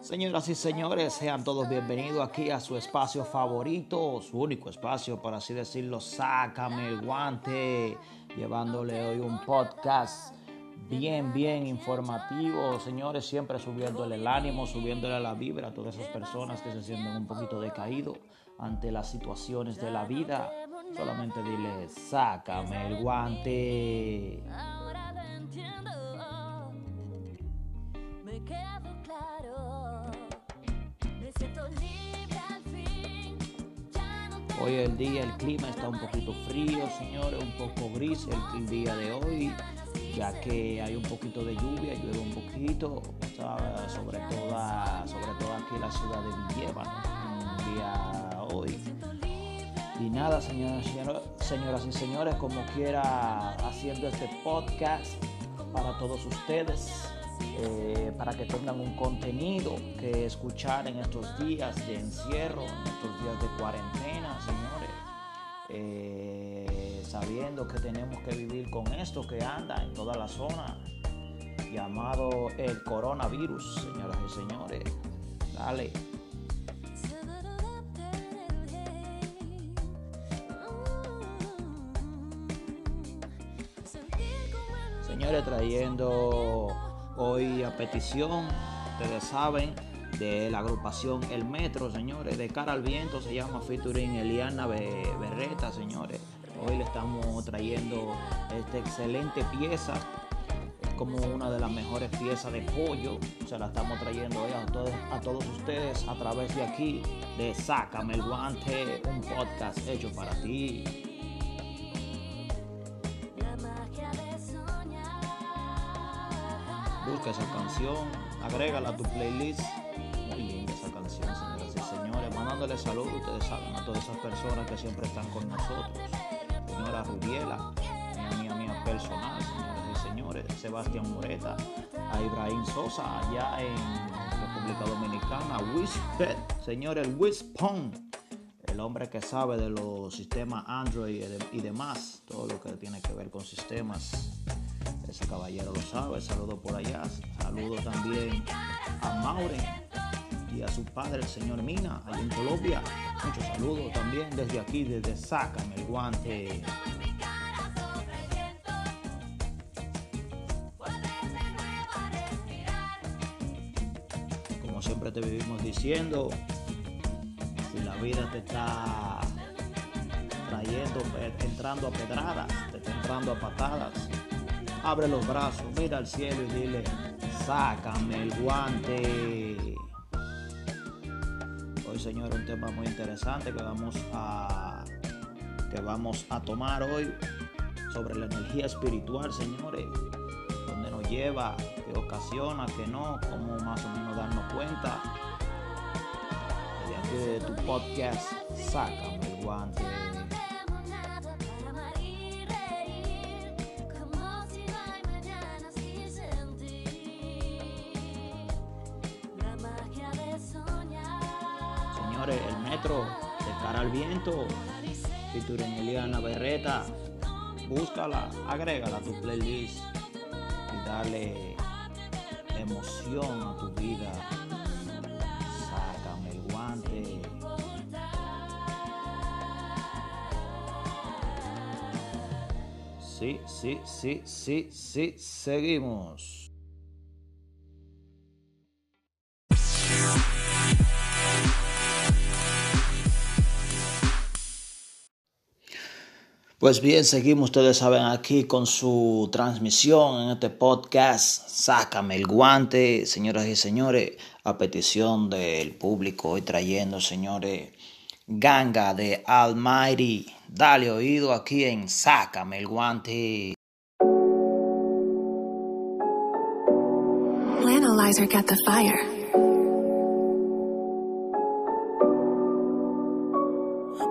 Señoras y señores, sean todos bienvenidos aquí a su espacio favorito, su único espacio, por así decirlo, Sácame el guante, llevándole hoy un podcast bien, bien informativo, señores, siempre subiéndole el ánimo, subiéndole la vibra a todas esas personas que se sienten un poquito decaídos ante las situaciones de la vida. Solamente dile, sácame el guante. Hoy el día, el clima está un poquito frío, señores, un poco gris el, día de hoy, ya que hay un poquito de lluvia, llueve un poquito, sobre todo sobre todo aquí en la ciudad de Villeva, un día hoy. Y nada, señoras, señoras y señores, como quiera, haciendo este podcast para todos ustedes. Eh, para que tengan un contenido que escuchar en estos días de encierro, en estos días de cuarentena, señores. Eh, sabiendo que tenemos que vivir con esto que anda en toda la zona, llamado el coronavirus, señoras y señores. Dale. Trayendo Hoy a petición, ustedes saben, de la agrupación El Metro, señores, de cara al viento se llama featuring Eliana Berreta, señores. Hoy le estamos trayendo esta excelente pieza, es como una de las mejores piezas de pollo. Se la estamos trayendo hoy a todos, a todos ustedes a través de aquí, de Sácame el Guante, un podcast hecho para ti. Busca esa canción, agrégala a tu playlist. Muy linda esa canción, señoras y señores. Mandándole salud, ustedes saben, a todas esas personas que siempre están con nosotros. Señora Rubiela, mi amiga mía personal, señoras y señores. Sebastián Moreta, a Ibrahim Sosa, allá en República Dominicana. Whisper, señores, Wispon el hombre que sabe de los sistemas Android y demás, todo lo que tiene que ver con sistemas ese caballero lo sabe. Saludo por allá. Saludo también a Maure y a su padre, el señor Mina, allá en Colombia. Muchos saludos también desde aquí, desde Sácame el guante. Como siempre te vivimos diciendo, si la vida te está trayendo, entrando a pedradas, te está entrando a patadas, Abre los brazos, mira al cielo y dile, sácame el guante. Hoy, señor, un tema muy interesante que vamos a que vamos a tomar hoy sobre la energía espiritual, señores. Donde nos lleva, que ocasiona, que no, cómo más o menos darnos cuenta. De aquí de tu podcast, sácame el guante. En Eliana Berreta, búscala, agrégala a tu playlist y dale emoción a tu vida. Sácame el guante. Sí, sí, sí, sí, sí, seguimos. Pues bien, seguimos, ustedes saben, aquí con su transmisión en este podcast. Sácame el guante, señoras y señores, a petición del público, hoy trayendo, señores, ganga de Almighty. Dale oído aquí en Sácame el guante. Analyzer the fire.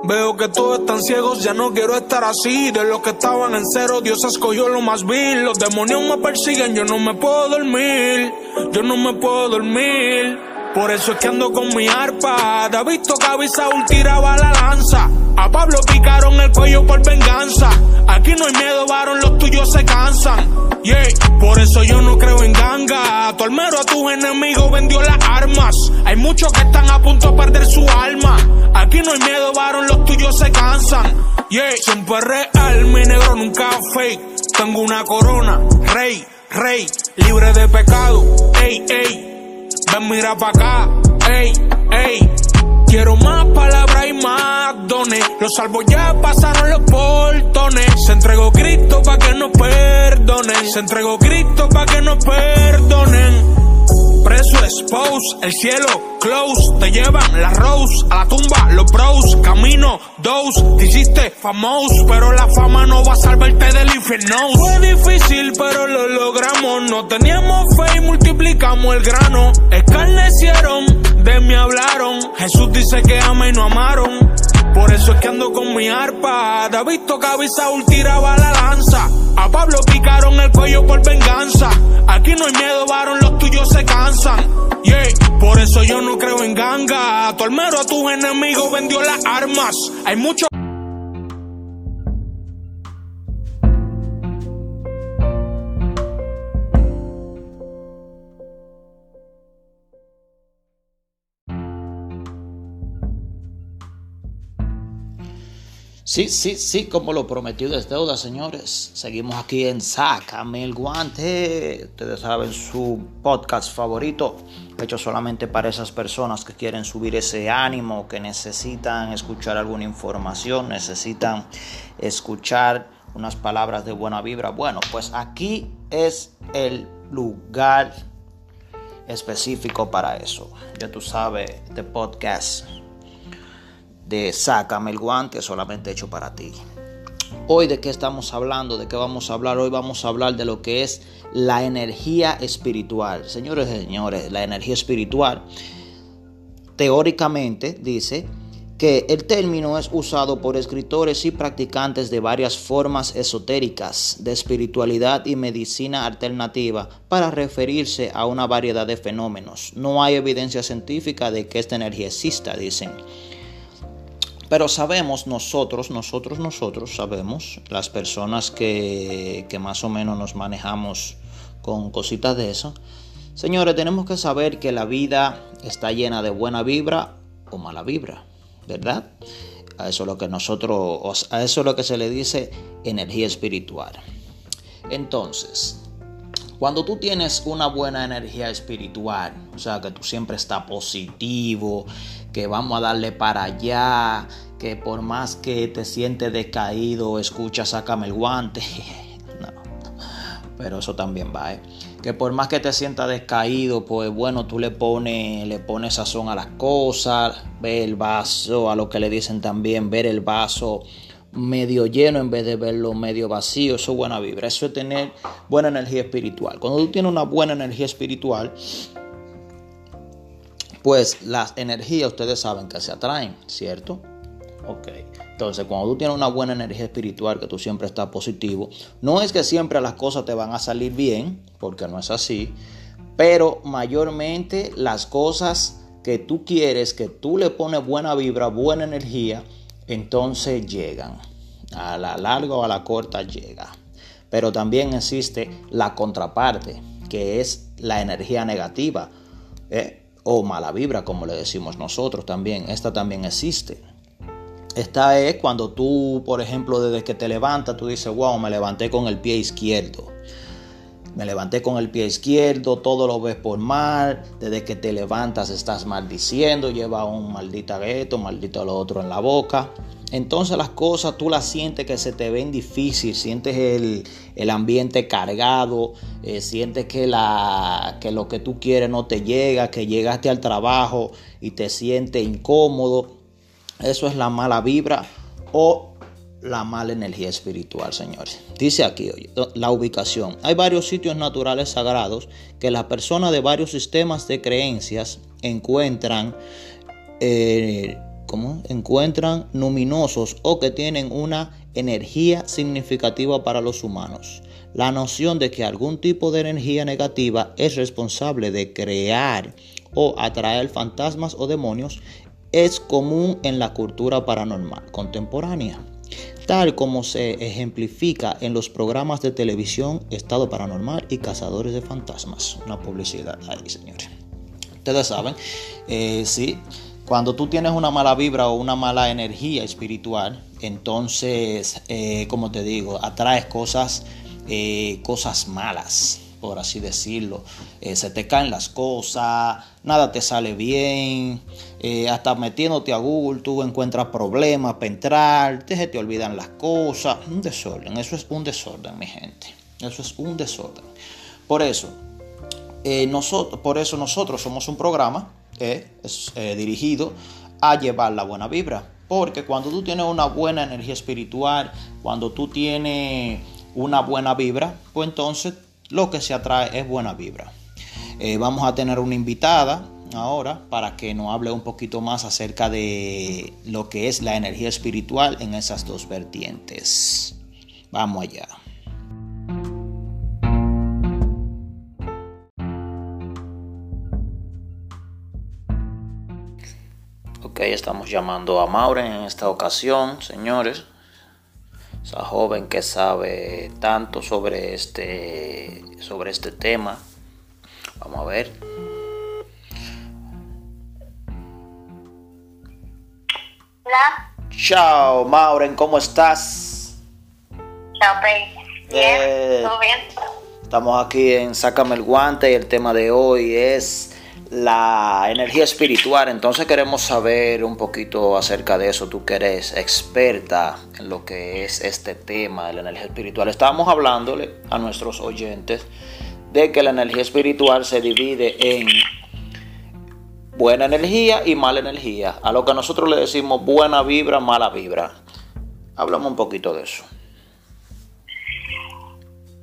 Veo que todos están ciegos, ya no quiero estar así. De los que estaban en cero, Dios escogió lo más vil. Los demonios me persiguen, yo no me puedo dormir. Yo no me puedo dormir. Por eso es que ando con mi arpa. Te visto que Saúl tiraba la lanza. A Pablo picaron el cuello por venganza. Aquí no hay miedo, varón, los tuyos se cansan. Yeah, por eso yo no creo en ganga. Tu almero a tus enemigos vendió las armas. Hay muchos que están a punto de perder su alma. Aquí no hay miedo, varón, los tuyos se cansan. Yeah, siempre real, mi negro nunca fake. Tengo una corona, rey, rey, libre de pecado. Ey, ey. Ven, mira pa' acá, ey, ey. Quiero más palabras y más dones. Los salvos ya pasaron los portones. Se entregó Cristo pa' que nos perdonen. Se entregó Cristo pa' que nos perdonen. Preso expose, el cielo close, te llevan la rose a la tumba, los bros, camino, dos, te hiciste famoso, pero la fama no va a salvarte del infierno. Fue difícil, pero lo logramos, no teníamos fe y multiplicamos el grano, escarnecieron, de mí hablaron, Jesús dice que ama y no amaron. Por eso es que ando con mi arpa. David tocaba y Saúl tiraba la lanza. A Pablo picaron el cuello por venganza. Aquí no hay miedo, varón, los tuyos se cansan. Yeah, por eso yo no creo en ganga. Tu almero a tus enemigos vendió las armas. Hay mucho. Sí, sí, sí, como lo prometido es deuda, señores. Seguimos aquí en Sácame el Guante. Ustedes saben, su podcast favorito, hecho solamente para esas personas que quieren subir ese ánimo, que necesitan escuchar alguna información, necesitan escuchar unas palabras de buena vibra. Bueno, pues aquí es el lugar específico para eso. Ya tú sabes, de podcast de Sácame el guante solamente hecho para ti. Hoy de qué estamos hablando, de qué vamos a hablar. Hoy vamos a hablar de lo que es la energía espiritual. Señores y señores, la energía espiritual teóricamente dice que el término es usado por escritores y practicantes de varias formas esotéricas de espiritualidad y medicina alternativa para referirse a una variedad de fenómenos. No hay evidencia científica de que esta energía exista, dicen. Pero sabemos nosotros, nosotros, nosotros sabemos, las personas que, más o menos nos manejamos con cositas de eso, señores, tenemos que saber que la vida está llena de buena vibra o mala vibra, ¿verdad? A eso es lo que nosotros, a eso es lo que se le dice energía espiritual. Entonces, cuando tú tienes una buena energía espiritual, o sea, que tú siempre estás positivo, que vamos a darle para allá, que por más que te sientes decaído, escucha, sácame el guante. no, pero eso también va, ¿eh? Que por más que te sientas descaído, pues bueno, tú le pones, le pones sazón a las cosas, ve el vaso, a lo que le dicen también, ver el vaso medio lleno en vez de verlo medio vacío. Eso es buena vibra. Eso es tener buena energía espiritual. Cuando tú tienes una buena energía espiritual, pues las energías ustedes saben que se atraen, ¿cierto? Ok. Entonces, cuando tú tienes una buena energía espiritual, que tú siempre estás positivo, no es que siempre las cosas te van a salir bien, porque no es así, pero mayormente las cosas que tú quieres, que tú le pones buena vibra, buena energía, entonces llegan. A la larga o a la corta llega. Pero también existe la contraparte, que es la energía negativa ¿eh? o mala vibra, como le decimos nosotros también. Esta también existe. Esta es cuando tú, por ejemplo, desde que te levantas, tú dices, wow, me levanté con el pie izquierdo. Me levanté con el pie izquierdo, todo lo ves por mal. Desde que te levantas estás maldiciendo, lleva un maldito gueto, maldito lo otro en la boca. Entonces las cosas tú las sientes que se te ven difícil, sientes el, ambiente cargado, eh, sientes que, la, que lo que tú quieres no te llega, que llegaste al trabajo y te sientes incómodo. Eso es la mala vibra o la mala energía espiritual, señores. Dice aquí, la ubicación. Hay varios sitios naturales sagrados que las personas de varios sistemas de creencias encuentran, eh, encuentran luminosos o que tienen una energía significativa para los humanos. La noción de que algún tipo de energía negativa es responsable de crear o atraer fantasmas o demonios es común en la cultura paranormal contemporánea, tal como se ejemplifica en los programas de televisión Estado Paranormal y Cazadores de Fantasmas. Una publicidad ahí, señores. Ustedes saben, eh, sí, cuando tú tienes una mala vibra o una mala energía espiritual, entonces, eh, como te digo, atraes cosas, eh, cosas malas por así decirlo. Eh, se te caen las cosas, nada te sale bien, eh, hasta metiéndote a Google tú encuentras problemas para entrar, te, te olvidan las cosas, un desorden, eso es un desorden, mi gente, eso es un desorden. Por eso, eh, nosotros, por eso nosotros somos un programa es, dirigido a llevar la buena vibra. Porque cuando tú tienes una buena energía espiritual, cuando tú tienes una buena vibra, pues entonces lo que se atrae es buena vibra. Eh, vamos a tener una invitada ahora para que nos hable un poquito más acerca de lo que es la energía espiritual en esas dos vertientes. Vamos allá. Ok, estamos llamando a Maureen en esta ocasión, señores esa joven que sabe tanto sobre este, sobre este tema. Vamos a ver. Hola. Chao, Mauren, ¿cómo estás? Chao, Pei. Bien, eh, ¿todo bien? Estamos aquí en Sácame el Guante y el tema de hoy es la energía espiritual. Entonces queremos saber un poquito acerca de eso. Tú que eres experta en lo que es este tema de la energía espiritual. Estábamos hablándole a nuestros oyentes de que la energía espiritual se divide en buena energía y mala energía. A lo que nosotros le decimos buena vibra, mala vibra. Hablamos un poquito de eso.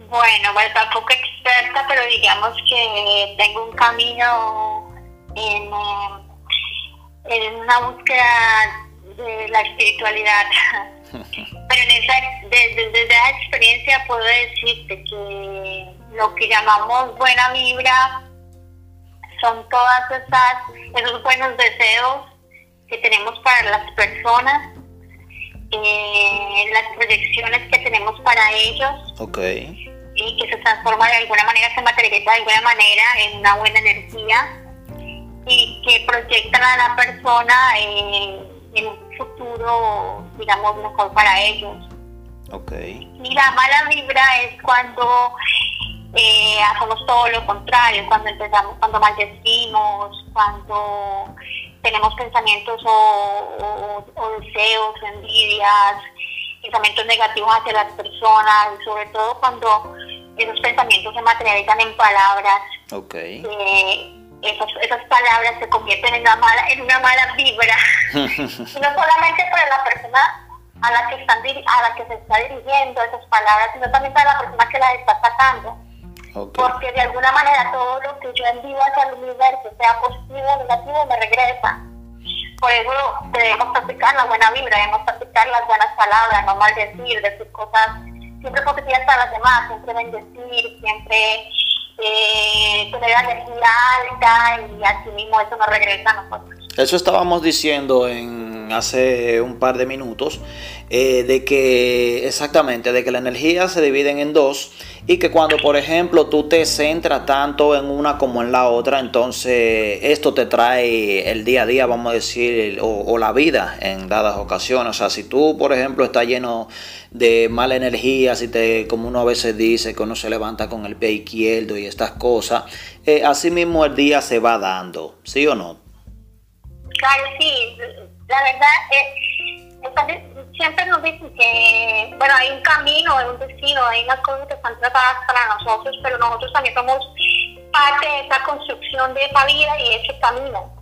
Bueno, pues tampoco experta, pero digamos que tengo un camino en, en una búsqueda de la espiritualidad. pero en esa, desde, desde esa experiencia puedo decirte que lo que llamamos buena vibra son todas esas, esos buenos deseos que tenemos para las personas, eh, las proyecciones que tenemos para ellos. Okay y que se transforma de alguna manera, se materializa de alguna manera en una buena energía y que proyectan a la persona en, un futuro, digamos, mejor para ellos. Okay. Y la mala vibra es cuando eh, hacemos todo lo contrario, cuando empezamos, cuando maldecimos, cuando tenemos pensamientos o, o deseos, envidias, pensamientos negativos hacia las personas, y sobre todo cuando esos pensamientos se materializan en palabras. Okay. Eh, esas, esas palabras se convierten en una mala, en una mala vibra. no solamente para la persona a la que están a la que se está dirigiendo esas palabras, sino también para la persona que las está sacando. Porque de alguna manera todo lo que yo envío hacia el universo, sea positivo o negativo, me regresa. Por eso debemos practicar la buena vibra, debemos practicar las buenas palabras, no maldecir, decir cosas siempre positivas para los demás, siempre bendecir, siempre eh, tener energía alta y así mismo eso nos regresa a nosotros. Eso estábamos diciendo en hace un par de minutos, eh, de que exactamente, de que la energía se divide en dos y que cuando, por ejemplo, tú te centras tanto en una como en la otra, entonces esto te trae el día a día, vamos a decir, o, la vida en dadas ocasiones. O sea, si tú, por ejemplo, estás lleno de mala energía, si te, como uno a veces dice, que uno se levanta con el pie izquierdo y estas cosas, eh, así mismo el día se va dando, ¿sí o no? Claro, sí. La verdad, eh, siempre nos dicen que, bueno, hay un camino, hay un destino, hay unas cosas que están tratadas para nosotros, pero nosotros también somos parte de esa construcción de esa vida y ese camino.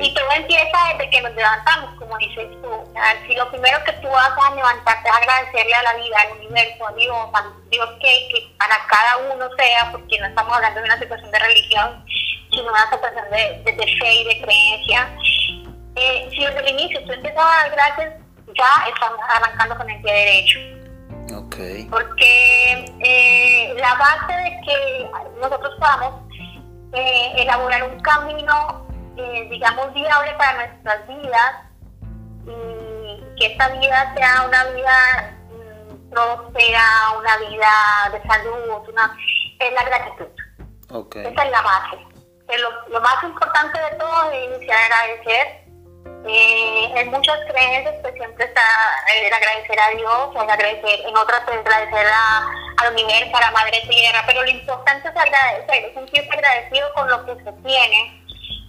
Y todo empieza desde que nos levantamos, como dices tú. si lo primero que tú vas a levantarte es agradecerle a la vida, al universo, a Dios, a Dios que, para cada uno sea, porque no estamos hablando de una situación de religión, sino una situación de, de, fe y de creencia. Eh, si desde el inicio tú empiezas a dar gracias, ya estamos arrancando con el pie derecho. Okay. Porque eh, la base de que nosotros podamos eh, elaborar un camino, eh, digamos, viable para nuestras vidas y que esta vida sea una vida mm, próspera, una vida de salud, una, es la gratitud. Okay. Esa es la base. Lo, lo, más importante de todo es iniciar a agradecer. Eh, en muchas creencias pues siempre está el agradecer a Dios, el agradecer, en otras pues agradecer a, al universo, a la madre tierra, pero lo importante es agradecer, es sentirse agradecido con lo que se tiene,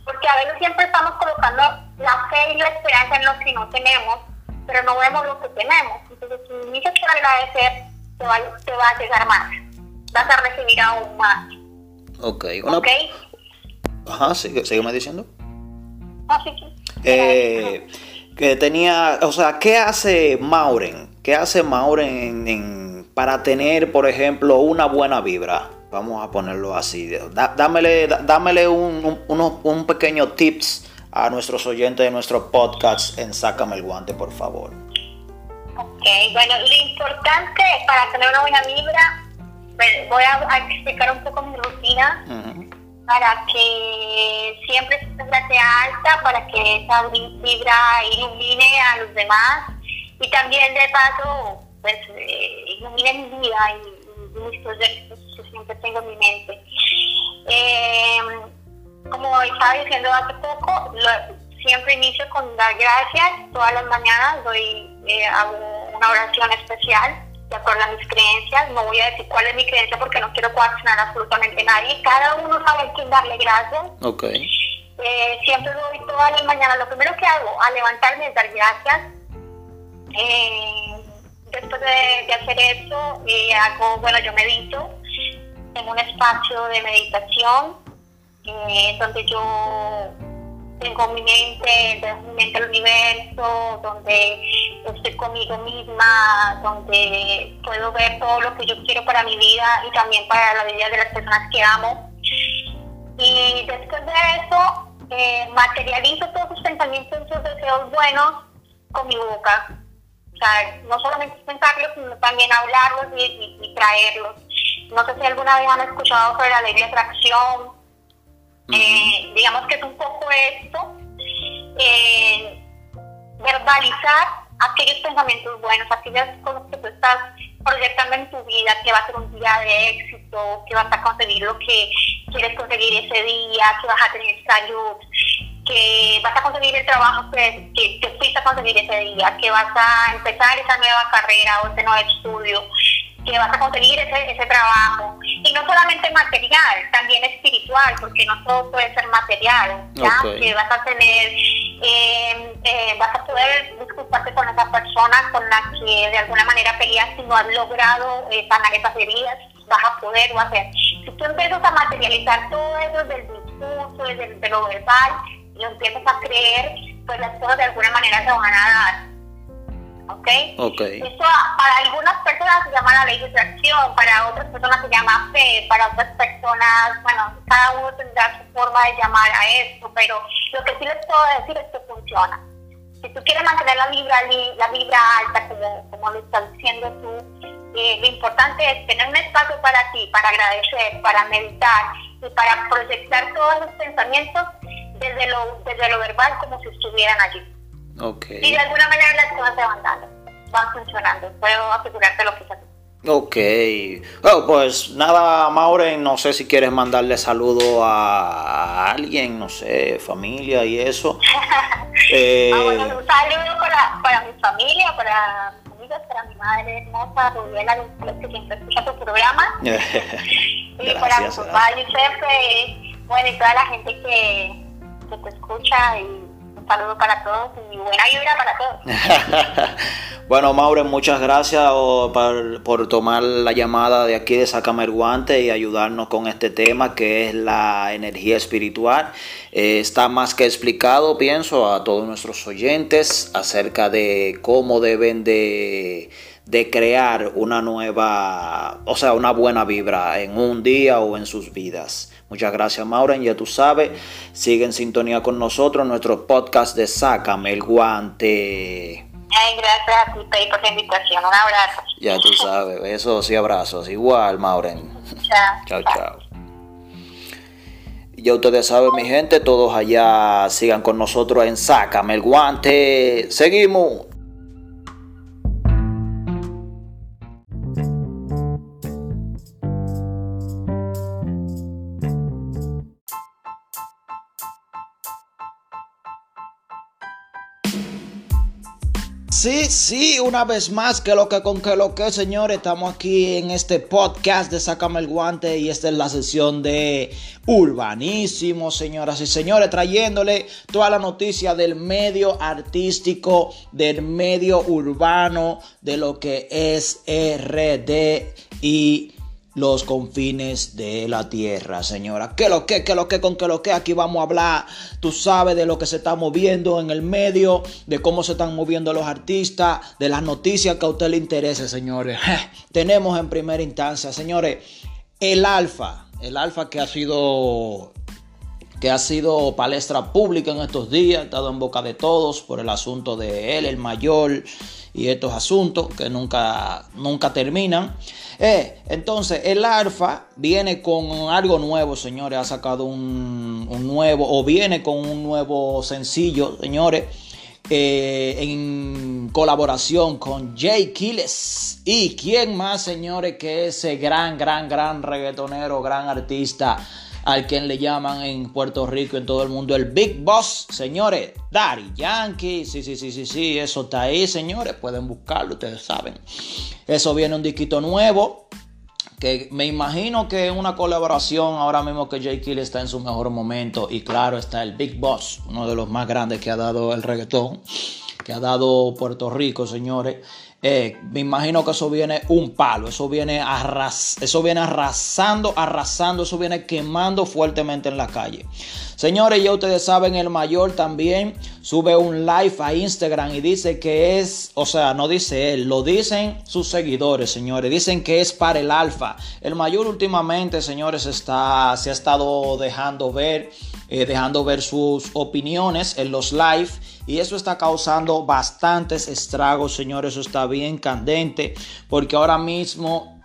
porque a veces siempre estamos colocando la fe y la esperanza en lo que no tenemos, pero no vemos lo que tenemos. Entonces, si inicias a agradecer, te va, te va a llegar más, vas a recibir aún más. Ok, una... ¿Okay? Ajá, sigue, sígueme diciendo. Ah, sí, sí. Eh, que tenía, o sea, ¿qué hace Mauren? ¿Qué hace Mauren en, en, para tener, por ejemplo, una buena vibra? Vamos a ponerlo así. Da, dámele dámele un, un, unos, un pequeño tips a nuestros oyentes de nuestro podcast en Sácame el Guante, por favor. Ok, bueno, lo importante para tener una buena vibra, voy a, explicar un poco mi rutina. Uh -huh para que siempre esté alta, para que esa vibra ilumine a los demás y también de paso pues eh, ilumine mi vida y, y, mis proyectos que siempre tengo en mi mente. Eh, como estaba diciendo hace poco, siempre inicio con dar gracias, todas las mañanas doy, eh, hago una oración especial de acuerdo a mis creencias. No voy a decir cuál es mi creencia porque no quiero coaccionar absolutamente nadie. Cada uno sabe a quién darle gracias. Ok. Eh, siempre doy todas las mañanas. Lo primero que hago al levantarme es dar gracias. Eh, después de, de, hacer eso, eh, hago, bueno, yo medito en un espacio de meditación donde yo tengo mi mente, tengo mi mente al universo, donde estoy conmigo misma, donde puedo ver todo lo que yo quiero para mi vida y también para la vida de las personas que amo. Y después de eso, eh, materializo todos sus pensamientos y sus deseos buenos con mi boca. O sea, no solamente pensarlos, sino también hablarlos y, traerlos. No sé si alguna vez han escuchado sobre la ley de atracción, eh, digamos que es un poco esto, eh, verbalizar aquellos pensamientos buenos, aquellas cosas que tú estás proyectando en tu vida, que va a ser un día de éxito, que vas a conseguir lo que quieres conseguir ese día, que vas a tener salud, que vas a conseguir el trabajo que, que, que fuiste a conseguir ese día, que vas a empezar esa nueva carrera o ese nuevo estudio, que vas a conseguir ese, ese trabajo. Y no solamente material, también espiritual, porque no todo puede ser material. ¿ya? Okay. Que vas a tener, eh, eh, vas a poder disculparte con esa persona con la que de alguna manera peleas y no has logrado eh, sanar esas heridas, vas a poder o hacer. Si tú empiezas a materializar todo eso desde el discurso, desde, desde lo verbal, y lo empiezas a creer, pues las cosas de alguna manera se van a dar. ¿Ok? okay. Para algunas personas se llama la ley de atracción, para otras personas se llama fe, para otras personas, bueno, cada uno tendrá su forma de llamar a esto, pero lo que sí les puedo decir es que funciona. Si tú quieres mantener la vibra, la vibra alta, como, como lo estás diciendo tú, eh, lo importante es tener un espacio para ti, para agradecer, para meditar y para proyectar todos los pensamientos desde lo, desde lo verbal como si estuvieran allí. Okay. Y de alguna manera las cosas se van dando, van funcionando. Puedo asegurarte lo que es así. Ok. Bueno, pues nada, Maureen, no sé si quieres mandarle saludo a alguien, no sé, familia y eso. eh... ah, bueno, un saludo para, para mi familia, para mis amigos, para mi madre hermosa, Rubiela, que siempre escucha tu programa. y gracias, para mi papá, Giuseppe, bueno, y toda la gente que, que te escucha y saludo para todos y buena vibra para todos. bueno, Maureen, muchas gracias por, por, tomar la llamada de aquí de Sácame el Guante y ayudarnos con este tema que es la energía espiritual. Eh, está más que explicado, pienso, a todos nuestros oyentes acerca de cómo deben de de crear una nueva, o sea, una buena vibra en un día o en sus vidas. Muchas gracias, Maureen. Ya tú sabes, sigue en sintonía con nosotros nuestro podcast de Sácame el Guante. Ay, gracias a ti, Pei, por la invitación. Un abrazo. Ya tú sabes, besos y abrazos. Igual, Maureen. Chao, chao. chao. Ya ustedes saben, mi gente, todos allá sigan con nosotros en Sácame el guante. Seguimos. Sí, sí, una vez más, que lo que con que lo que, señores, estamos aquí en este podcast de Sácame el Guante y esta es la sesión de Urbanísimo, señoras y señores, trayéndole toda la noticia del medio artístico, del medio urbano, de lo que es RD y los confines de la tierra, señora. ¿Qué lo que, qué lo que, con qué lo que? Aquí vamos a hablar, tú sabes, de lo que se está moviendo en el medio, de cómo se están moviendo los artistas, de las noticias que a usted le interese, señores. Tenemos en primera instancia, señores, el Alfa, el Alfa que ha sido que ha sido palestra pública en estos días, ha estado en boca de todos por el asunto de él, el mayor, y estos asuntos que nunca, nunca terminan. Eh, entonces, el Alfa viene con algo nuevo, señores. Ha sacado un, nuevo, o viene con un nuevo sencillo, señores. Eh, en colaboración con Jay Kiles. ¿Y quién más, señores, que ese gran, gran, gran reggaetonero, gran artista? Al quien le llaman en Puerto Rico, en todo el mundo, el Big Boss, señores, Daddy Yankee, sí, sí, sí, sí, sí, eso está ahí, señores, pueden buscarlo, ustedes saben. Eso viene un disquito nuevo, que me imagino que es una colaboración ahora mismo que J. Kill está en su mejor momento y claro está el Big Boss, uno de los más grandes que ha dado el reggaetón, que ha dado Puerto Rico, señores. Eh, me imagino que eso viene un palo, eso viene, arras eso viene arrasando, arrasando, eso viene quemando fuertemente en la calle. Señores, ya ustedes saben, el mayor también sube un live a Instagram y dice que es, o sea, no dice él, lo dicen sus seguidores, señores, dicen que es para el alfa. El mayor últimamente, señores, está, se ha estado dejando ver, eh, dejando ver sus opiniones en los live y eso está causando bastantes estragos, señores. Eso está bien candente. Porque ahora mismo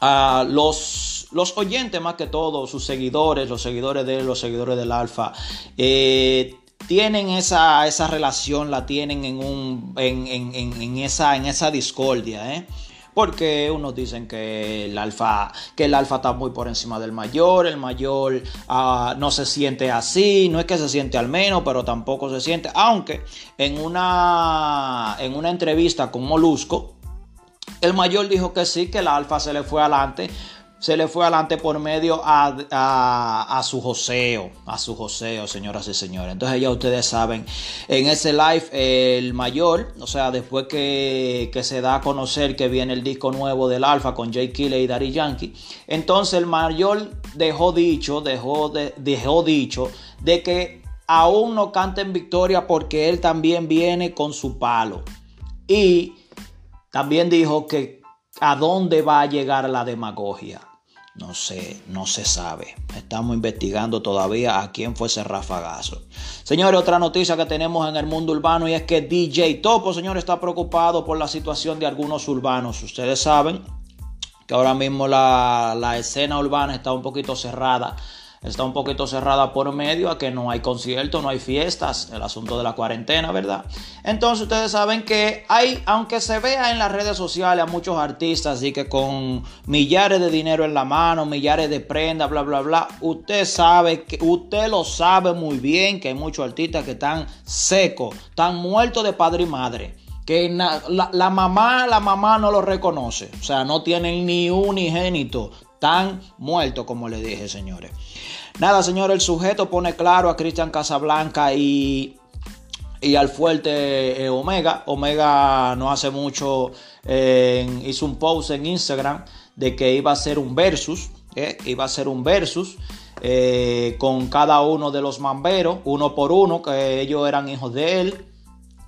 ah, los, los oyentes, más que todo, sus seguidores, los seguidores de los seguidores del Alfa, eh, tienen esa, esa, relación, la tienen en, un, en, esa, en esa discordia. ¿eh? Porque unos dicen que el alfa que el alfa está muy por encima del mayor el mayor ah, no se siente así no es que se siente al menos pero tampoco se siente aunque en una en una entrevista con Molusco el mayor dijo que sí que el alfa se le fue adelante se le fue adelante por medio a, su joseo, a su joseo, señoras y señores. Entonces ya ustedes saben, en ese live el mayor, o sea, después que, se da a conocer que viene el disco nuevo del Alfa con Jay Kille y Daddy Yankee, entonces el mayor dejó dicho, dejó, dejó dicho de que aún no canta en victoria porque él también viene con su palo. Y también dijo que a dónde va a llegar la demagogia. No sé, no se sabe. Estamos investigando todavía a quién fue ese rafagazo. Señores, otra noticia que tenemos en el mundo urbano y es que DJ Topo, señor, está preocupado por la situación de algunos urbanos. Ustedes saben que ahora mismo la, la escena urbana está un poquito cerrada está un poquito cerrada por medio a que no hay conciertos, no hay fiestas, el asunto de la cuarentena, ¿verdad? Entonces ustedes saben que hay, aunque se vea en las redes sociales a muchos artistas y que con millares de dinero en la mano, millares de prendas, bla, bla, bla, usted sabe que usted lo sabe muy bien que hay muchos artistas que están secos, están muertos de padre y madre que la, mamá, la mamá no lo reconoce. O sea, no tienen ni un unigénito tan muerto como le dije, señores. Nada, señores, el sujeto pone claro a Cristian Casablanca y, y al fuerte eh, Omega. Omega no hace mucho eh, hizo un post en Instagram de que iba a ser un versus, eh, iba a ser un versus. con cada uno de los mamberos, uno por uno, que ellos eran hijos de él,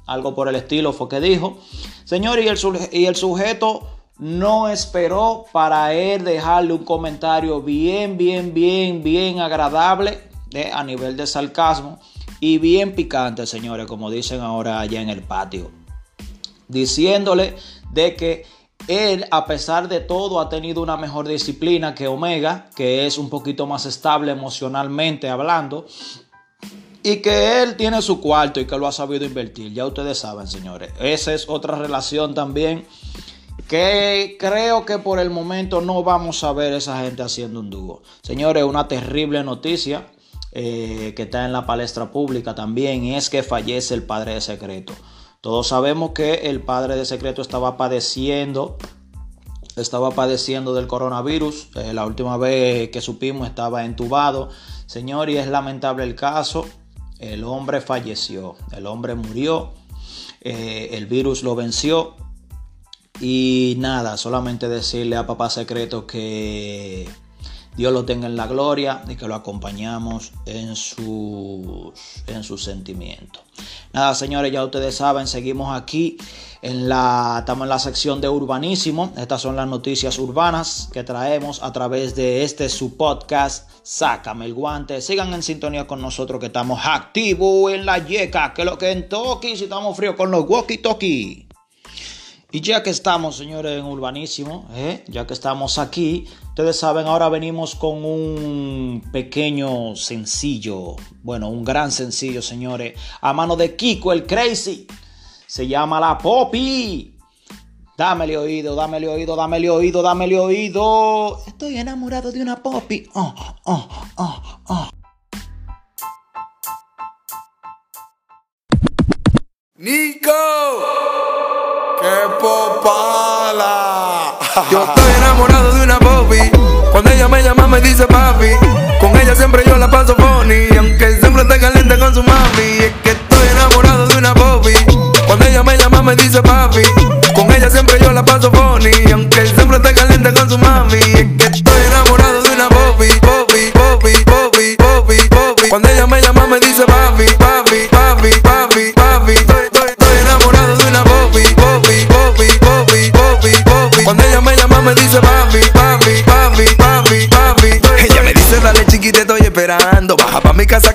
algo por el estilo fue que dijo. El, y el sujeto no esperó para él dejarle un comentario bien, bien, bien, bien agradable eh, a nivel de sarcasmo y bien picante, señores, como dicen ahora allá en el patio. Diciéndole de que él, a pesar de todo, ha tenido una mejor disciplina que Omega, que es un poquito más estable emocionalmente hablando. Y que él tiene su cuarto y que lo ha sabido invertir. Ya ustedes saben, señores. Esa es otra relación también que creo que por el momento no vamos a ver esa gente haciendo un dúo. Señores, una terrible noticia eh, que está en la palestra pública también es que fallece el padre de secreto. Todos sabemos que el padre de secreto estaba padeciendo, estaba padeciendo del coronavirus. Eh, la última vez que supimos estaba entubado. Señor, y es lamentable el caso. El hombre falleció, el hombre murió, eh, el virus lo venció. Y nada, solamente decirle a papá secreto que Dios lo tenga en la gloria y que lo acompañamos en sus, en sus sentimientos. Nada, señores, ya ustedes saben, seguimos aquí en la, estamos en la sección de urbanísimo. Estas son las noticias urbanas que traemos a través de este su podcast. Sácame el guante. Sigan en sintonía con nosotros que estamos activos en la yeca, que lo que en Toki, si estamos fríos con los walkie talkie. Y ya que estamos, señores, en Urbanísimo, ¿eh? ya que estamos aquí, ustedes saben, ahora venimos con un pequeño sencillo, bueno, un gran sencillo, señores, a mano de Kiko el Crazy. Se llama La Poppy. Dámele oído, dámele oído, dámele oído, dámele oído. Estoy enamorado de una Poppy. Oh, oh, oh, oh. Nico. ¡Qué popala! Yo estoy enamorado de una Bobby. Cuando ella me llama me dice papi. Con ella siempre yo la paso funny. Aunque siempre esté caliente con su mami. Es que estoy enamorado de una Bobby. Cuando ella me llama me dice papi. Con ella siempre yo la paso funny.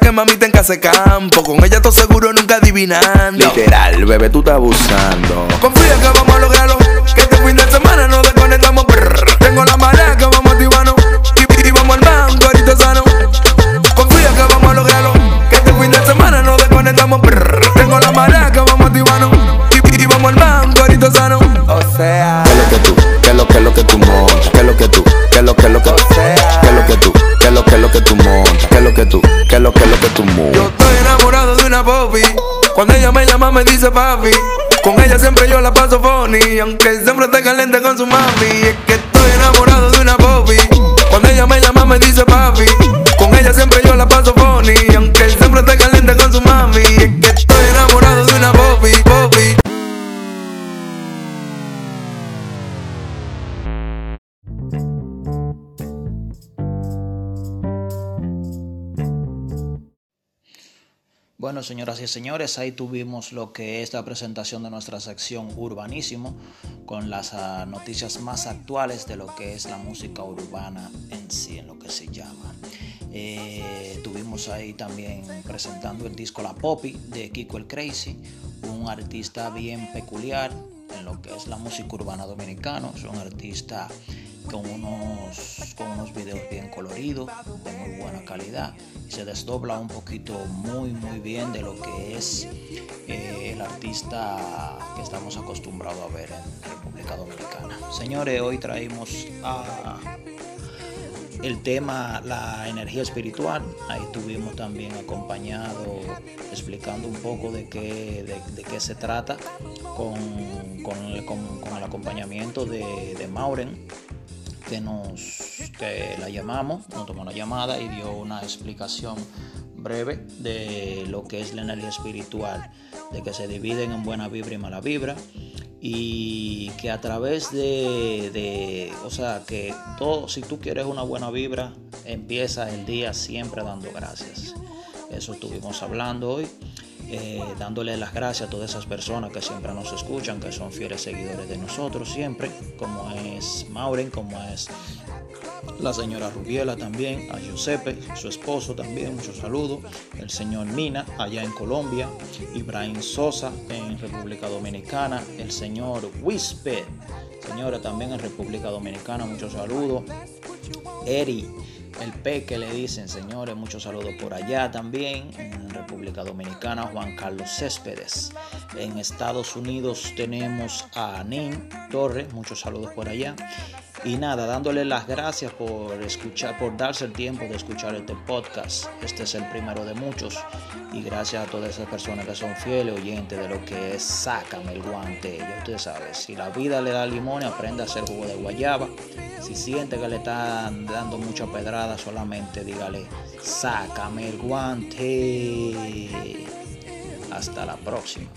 Que mami te en casa de campo. Con ella todo seguro nunca adivinando. Literal, bebé, tú estás abusando. Confía que vamos a lograrlo. Yo estoy enamorado de una Bobby. Cuando ella me llama me dice papi. Con ella siempre yo la paso funny. Aunque siempre esté caliente con su mami. Es que estoy enamorado de una Bobby. Cuando ella me llama me dice papi. Señoras y señores, ahí tuvimos lo que es la presentación de nuestra sección Urbanísimo, con las ah, noticias más actuales de lo que es la música urbana en sí, en lo que se llama. Eh, tuvimos ahí también presentando el disco La Poppy de Kiko el Crazy, un artista bien peculiar en lo que es la música urbana dominicana, es un artista con unos, con unos videos bien coloridos, de muy buena calidad, y se desdobla un poquito muy, muy bien de lo que es eh, el artista que estamos acostumbrados a ver en República Dominicana. Señores, hoy traímos a el tema la energía espiritual. Ahí estuvimos también acompañado explicando un poco de qué, de, qué se trata con, con el, acompañamiento de Mauren que nos que la llamamos, nos tomó una llamada y dio una explicación breve de lo que es la energía espiritual, de que se dividen en buena vibra y mala vibra y que a través de, de o sea, que todo, si tú quieres una buena vibra, empieza el día siempre dando gracias. Eso estuvimos hablando hoy, eh, dándole las gracias a todas esas personas que siempre nos escuchan, que son fieles seguidores de nosotros siempre, como es Mauren, como es la señora Rubiela también, a Giuseppe, su esposo también, muchos saludos, el señor Mina allá en Colombia, Ibrahim Sosa en República Dominicana, el señor Whisper, Señores, también en República Dominicana, muchos saludos. Eri, el Peque le dicen, señores, muchos saludos por allá también. República Dominicana, Juan Carlos Céspedes. En Estados Unidos tenemos a Nin Torres, muchos saludos por allá. Y nada, dándole las gracias por escuchar, por darse el tiempo de escuchar este podcast. Este es el primero de muchos. Y gracias a todas esas personas que son fieles oyentes de lo que es Sácame el guante. Ya ustedes saben, si la vida le da limón, aprende a hacer jugo de guayaba. Si siente que le están dando mucha pedrada, solamente dígale, sácame el guante. Hasta la próxima.